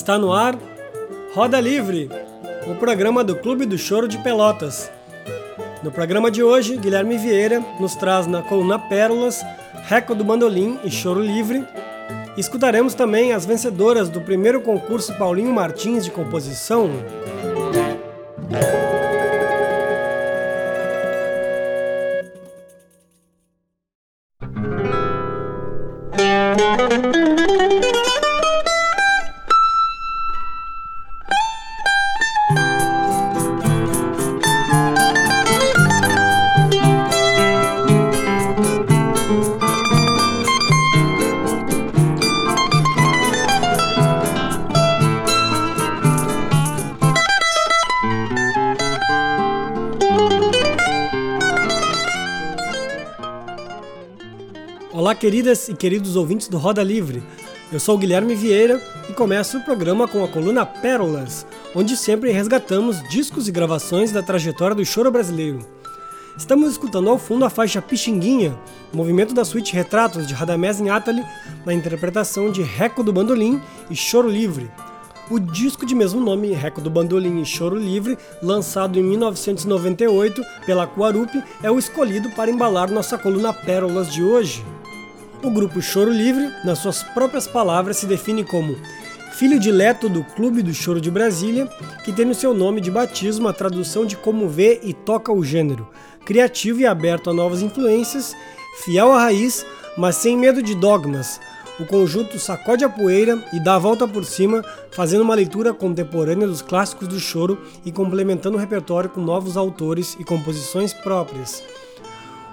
Está no ar Roda Livre, o programa do Clube do Choro de Pelotas. No programa de hoje, Guilherme Vieira nos traz na coluna Pérolas, Reco do Bandolim e Choro Livre. Escutaremos também as vencedoras do primeiro concurso Paulinho Martins de composição. Olá, queridas e queridos ouvintes do Roda Livre. Eu sou o Guilherme Vieira e começo o programa com a coluna Pérolas, onde sempre resgatamos discos e gravações da trajetória do choro brasileiro. Estamos escutando ao fundo a faixa Pixinguinha, movimento da suíte Retratos de Radamés Atali, na interpretação de Reco do Bandolim e Choro Livre. O disco de mesmo nome, Reco do Bandolim e Choro Livre, lançado em 1998 pela Quarup, é o escolhido para embalar nossa coluna Pérolas de hoje. O grupo Choro Livre, nas suas próprias palavras, se define como filho dileto do Clube do Choro de Brasília, que tem no seu nome de batismo a tradução de como vê e toca o gênero, criativo e aberto a novas influências, fiel à raiz, mas sem medo de dogmas. O conjunto sacode a poeira e dá a volta por cima, fazendo uma leitura contemporânea dos clássicos do choro e complementando o repertório com novos autores e composições próprias.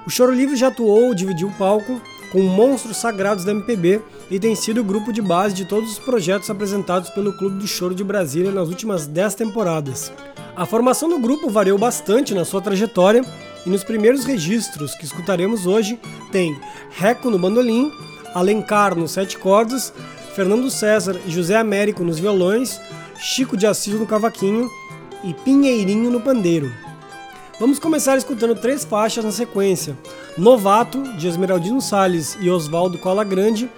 O Choro Livre já atuou, dividiu o palco com monstros sagrados da MPB e tem sido o grupo de base de todos os projetos apresentados pelo Clube do Choro de Brasília nas últimas 10 temporadas. A formação do grupo variou bastante na sua trajetória e nos primeiros registros que escutaremos hoje tem Reco no bandolim, Alencar nos sete cordas, Fernando César e José Américo nos violões, Chico de Assis no cavaquinho e Pinheirinho no pandeiro. Vamos começar escutando três faixas na sequência: Novato, de Esmeraldino Salles e Oswaldo Cola Grande,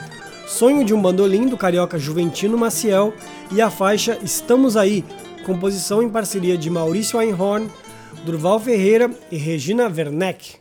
Sonho de um Bandolim, do carioca Juventino Maciel, e a faixa Estamos Aí, composição em parceria de Maurício Einhorn, Durval Ferreira e Regina Werneck.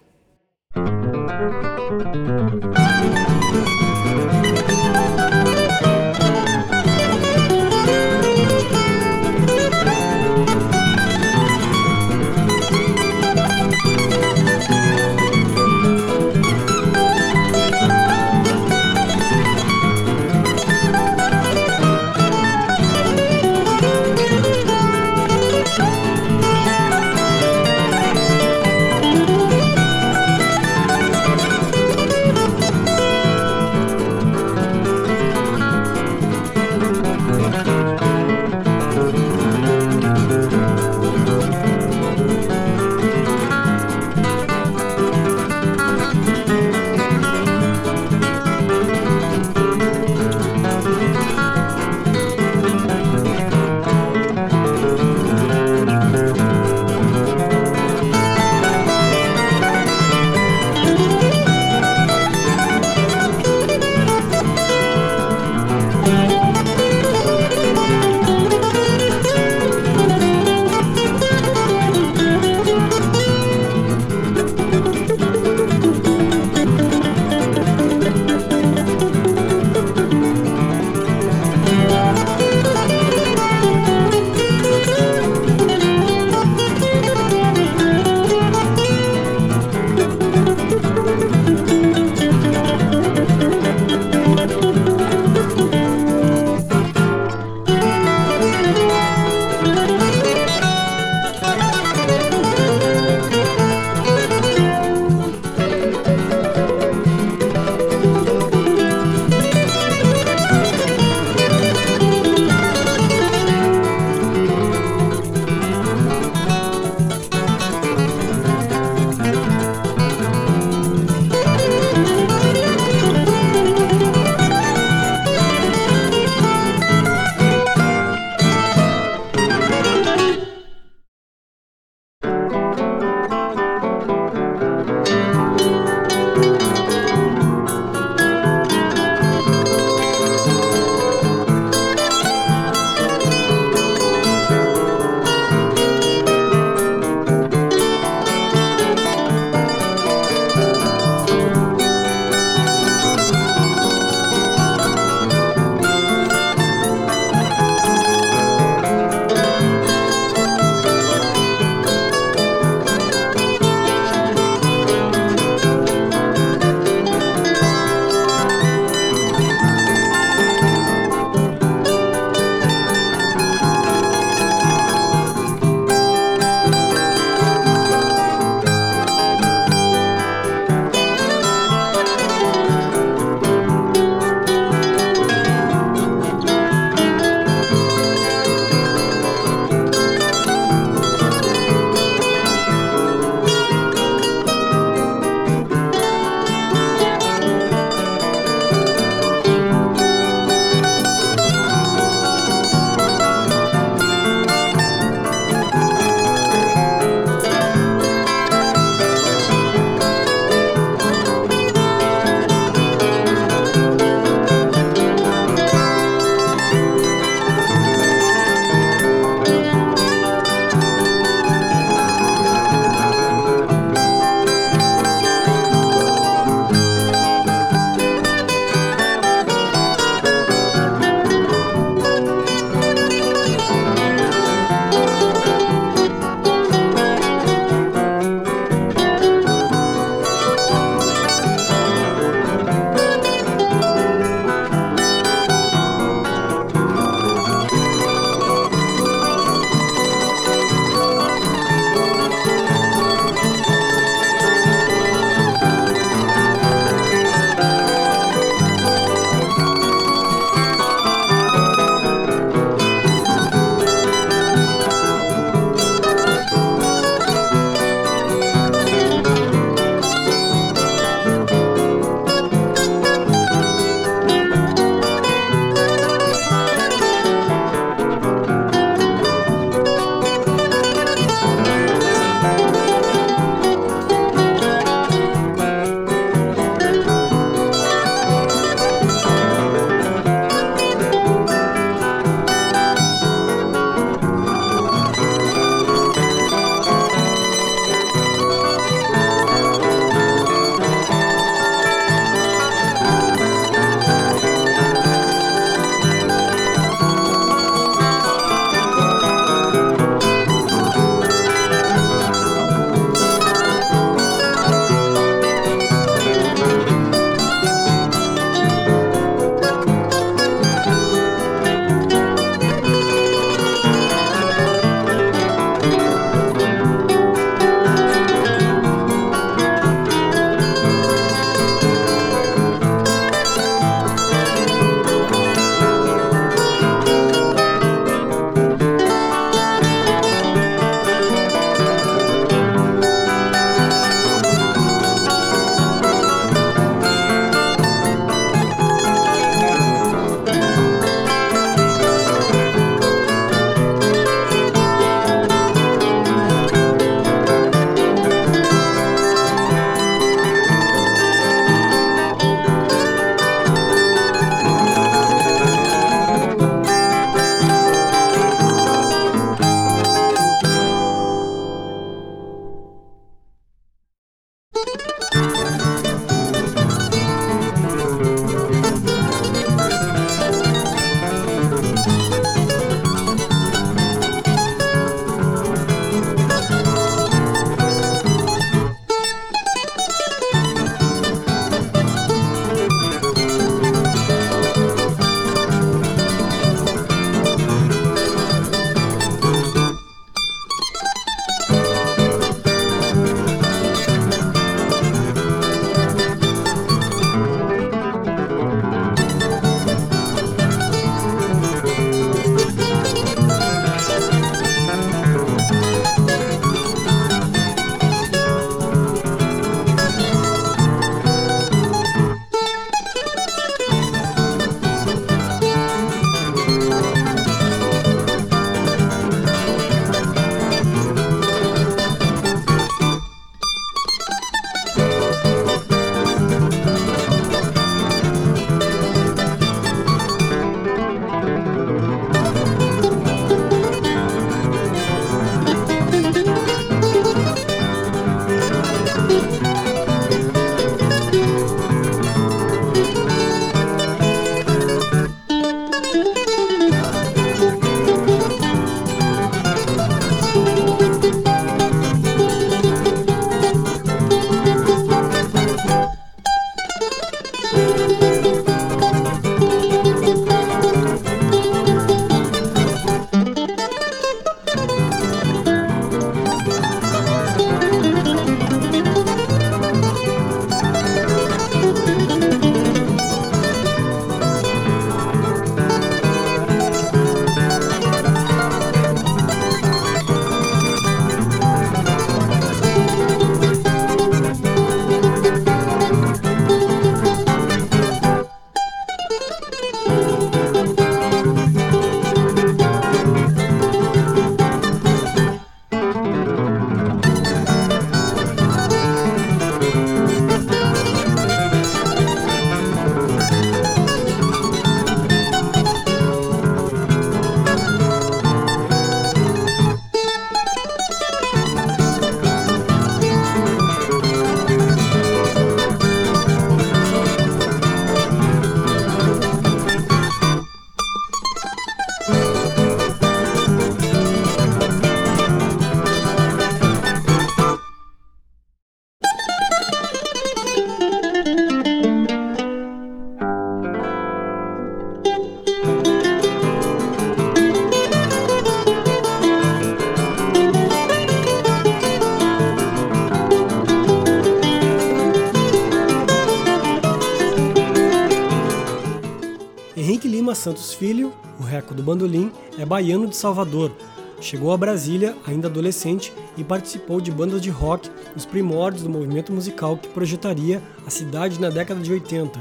Santos Filho, o Reco do Bandolim, é baiano de Salvador. Chegou a Brasília ainda adolescente e participou de bandas de rock nos primórdios do movimento musical que projetaria a cidade na década de 80.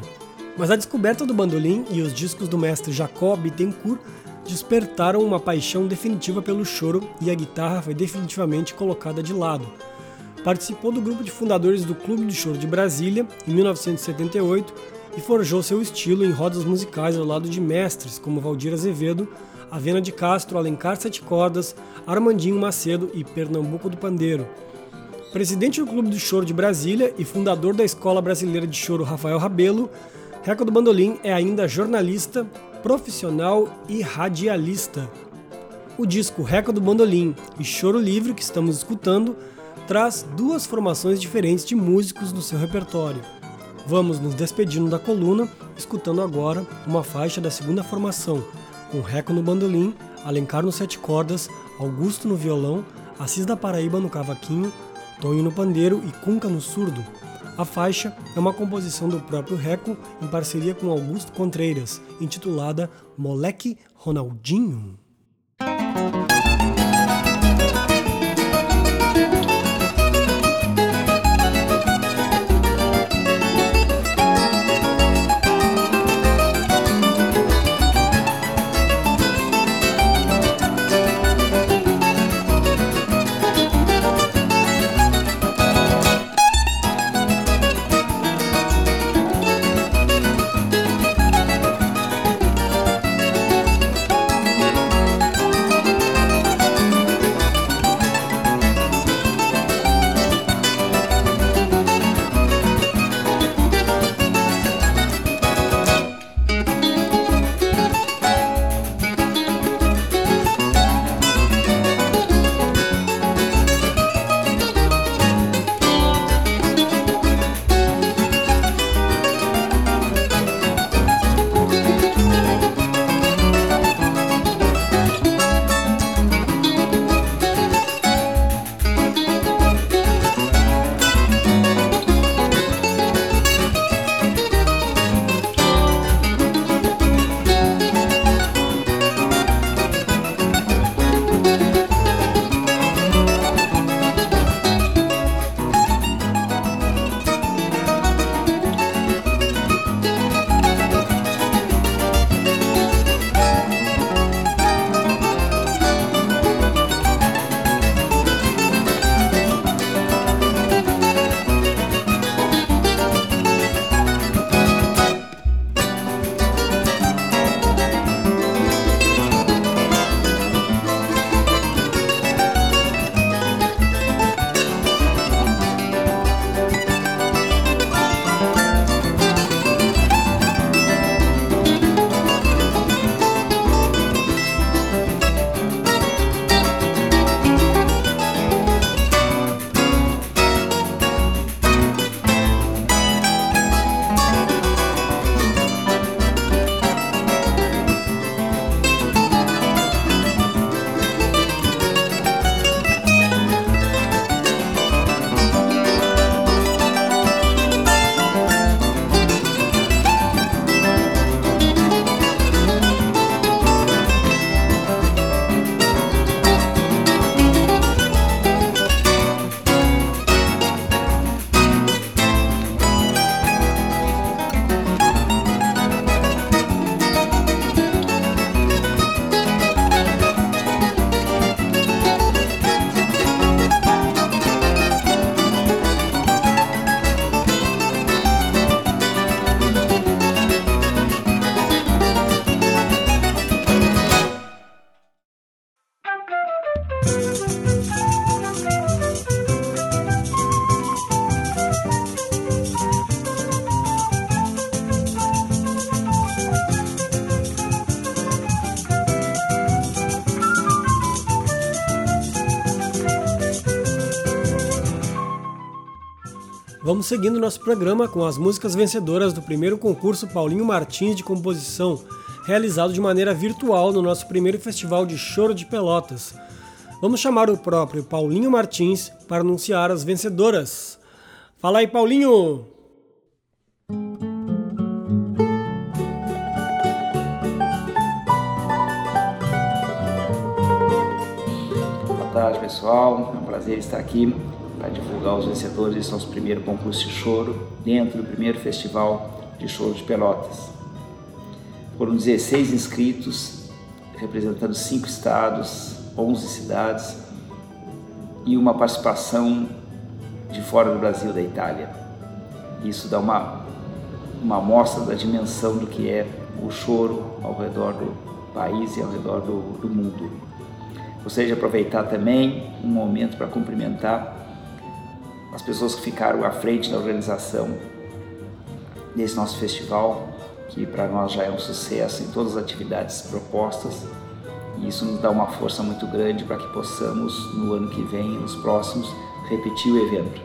Mas a descoberta do bandolim e os discos do mestre Jacob Bittencourt despertaram uma paixão definitiva pelo choro e a guitarra foi definitivamente colocada de lado. Participou do grupo de fundadores do Clube do Choro de Brasília em 1978 e forjou seu estilo em rodas musicais ao lado de mestres como Valdir Azevedo, Avena de Castro, Alencar Sete Cordas, Armandinho Macedo e Pernambuco do Pandeiro. Presidente do Clube do Choro de Brasília e fundador da Escola Brasileira de Choro Rafael Rabelo, Reco do Bandolim é ainda jornalista, profissional e radialista. O disco Reco do Bandolim e Choro Livre que estamos escutando traz duas formações diferentes de músicos no seu repertório. Vamos nos despedindo da coluna, escutando agora uma faixa da segunda formação, com Reco no bandolim, Alencar no sete cordas, Augusto no violão, Assis da Paraíba no cavaquinho, Tonho no pandeiro e Cunca no surdo. A faixa é uma composição do próprio Reco em parceria com Augusto Contreiras, intitulada Moleque Ronaldinho. seguindo nosso programa com as músicas vencedoras do primeiro concurso Paulinho Martins de Composição, realizado de maneira virtual no nosso primeiro festival de choro de Pelotas. Vamos chamar o próprio Paulinho Martins para anunciar as vencedoras. Fala aí, Paulinho! Boa tarde, pessoal. É um prazer estar aqui para divulgar os vencedores desse nosso primeiro concurso de choro dentro do primeiro festival de choro de Pelotas. Foram 16 inscritos, representando cinco estados, 11 cidades e uma participação de fora do Brasil, da Itália. Isso dá uma, uma amostra da dimensão do que é o choro ao redor do país e ao redor do, do mundo. Gostaria de aproveitar também um momento para cumprimentar as pessoas que ficaram à frente da organização desse nosso festival, que para nós já é um sucesso em todas as atividades propostas. E isso nos dá uma força muito grande para que possamos, no ano que vem e nos próximos, repetir o evento.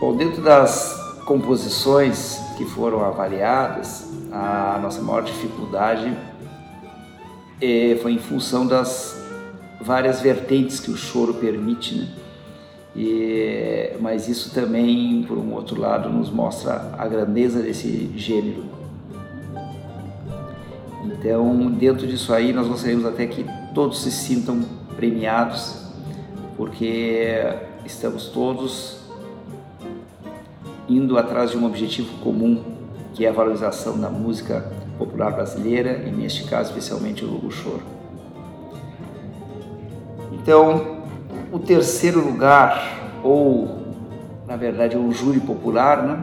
Bom, dentro das composições que foram avaliadas, a nossa maior dificuldade eh, foi em função das várias vertentes que o choro permite, né? E, mas isso também, por um outro lado, nos mostra a grandeza desse gênero. Então, dentro disso aí, nós gostaríamos até que todos se sintam premiados, porque estamos todos indo atrás de um objetivo comum, que é a valorização da música popular brasileira e, neste caso, especialmente o Choro. Então, o terceiro lugar, ou na verdade um júri popular, né,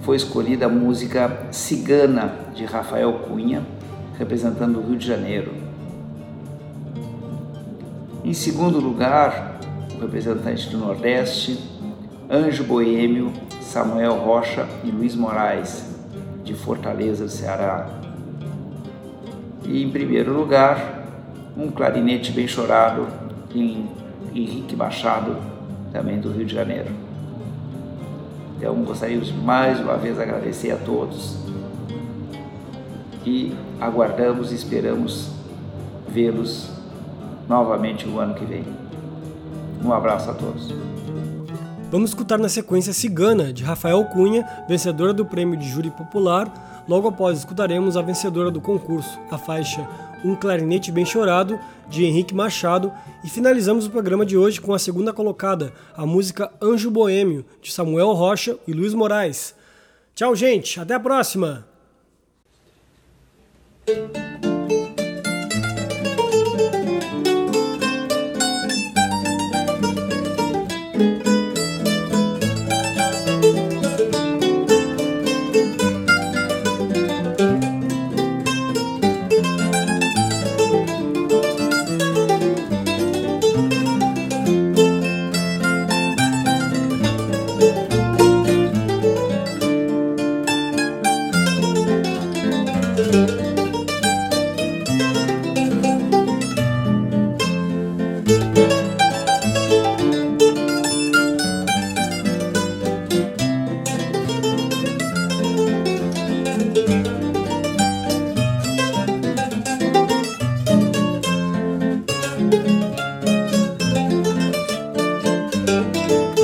foi escolhida a música Cigana de Rafael Cunha, representando o Rio de Janeiro. Em segundo lugar, o representante do Nordeste, Anjo Boêmio, Samuel Rocha e Luiz Moraes, de Fortaleza, do Ceará. E em primeiro lugar, um clarinete bem chorado em Henrique Machado, também do Rio de Janeiro. Então gostaríamos mais uma vez agradecer a todos e aguardamos e esperamos vê-los novamente no ano que vem. Um abraço a todos. Vamos escutar na sequência Cigana, de Rafael Cunha, vencedora do Prêmio de Júri Popular. Logo após, escutaremos a vencedora do concurso, a faixa Um Clarinete Bem Chorado, de Henrique Machado. E finalizamos o programa de hoje com a segunda colocada, a música Anjo Boêmio, de Samuel Rocha e Luiz Moraes. Tchau, gente. Até a próxima! Müzik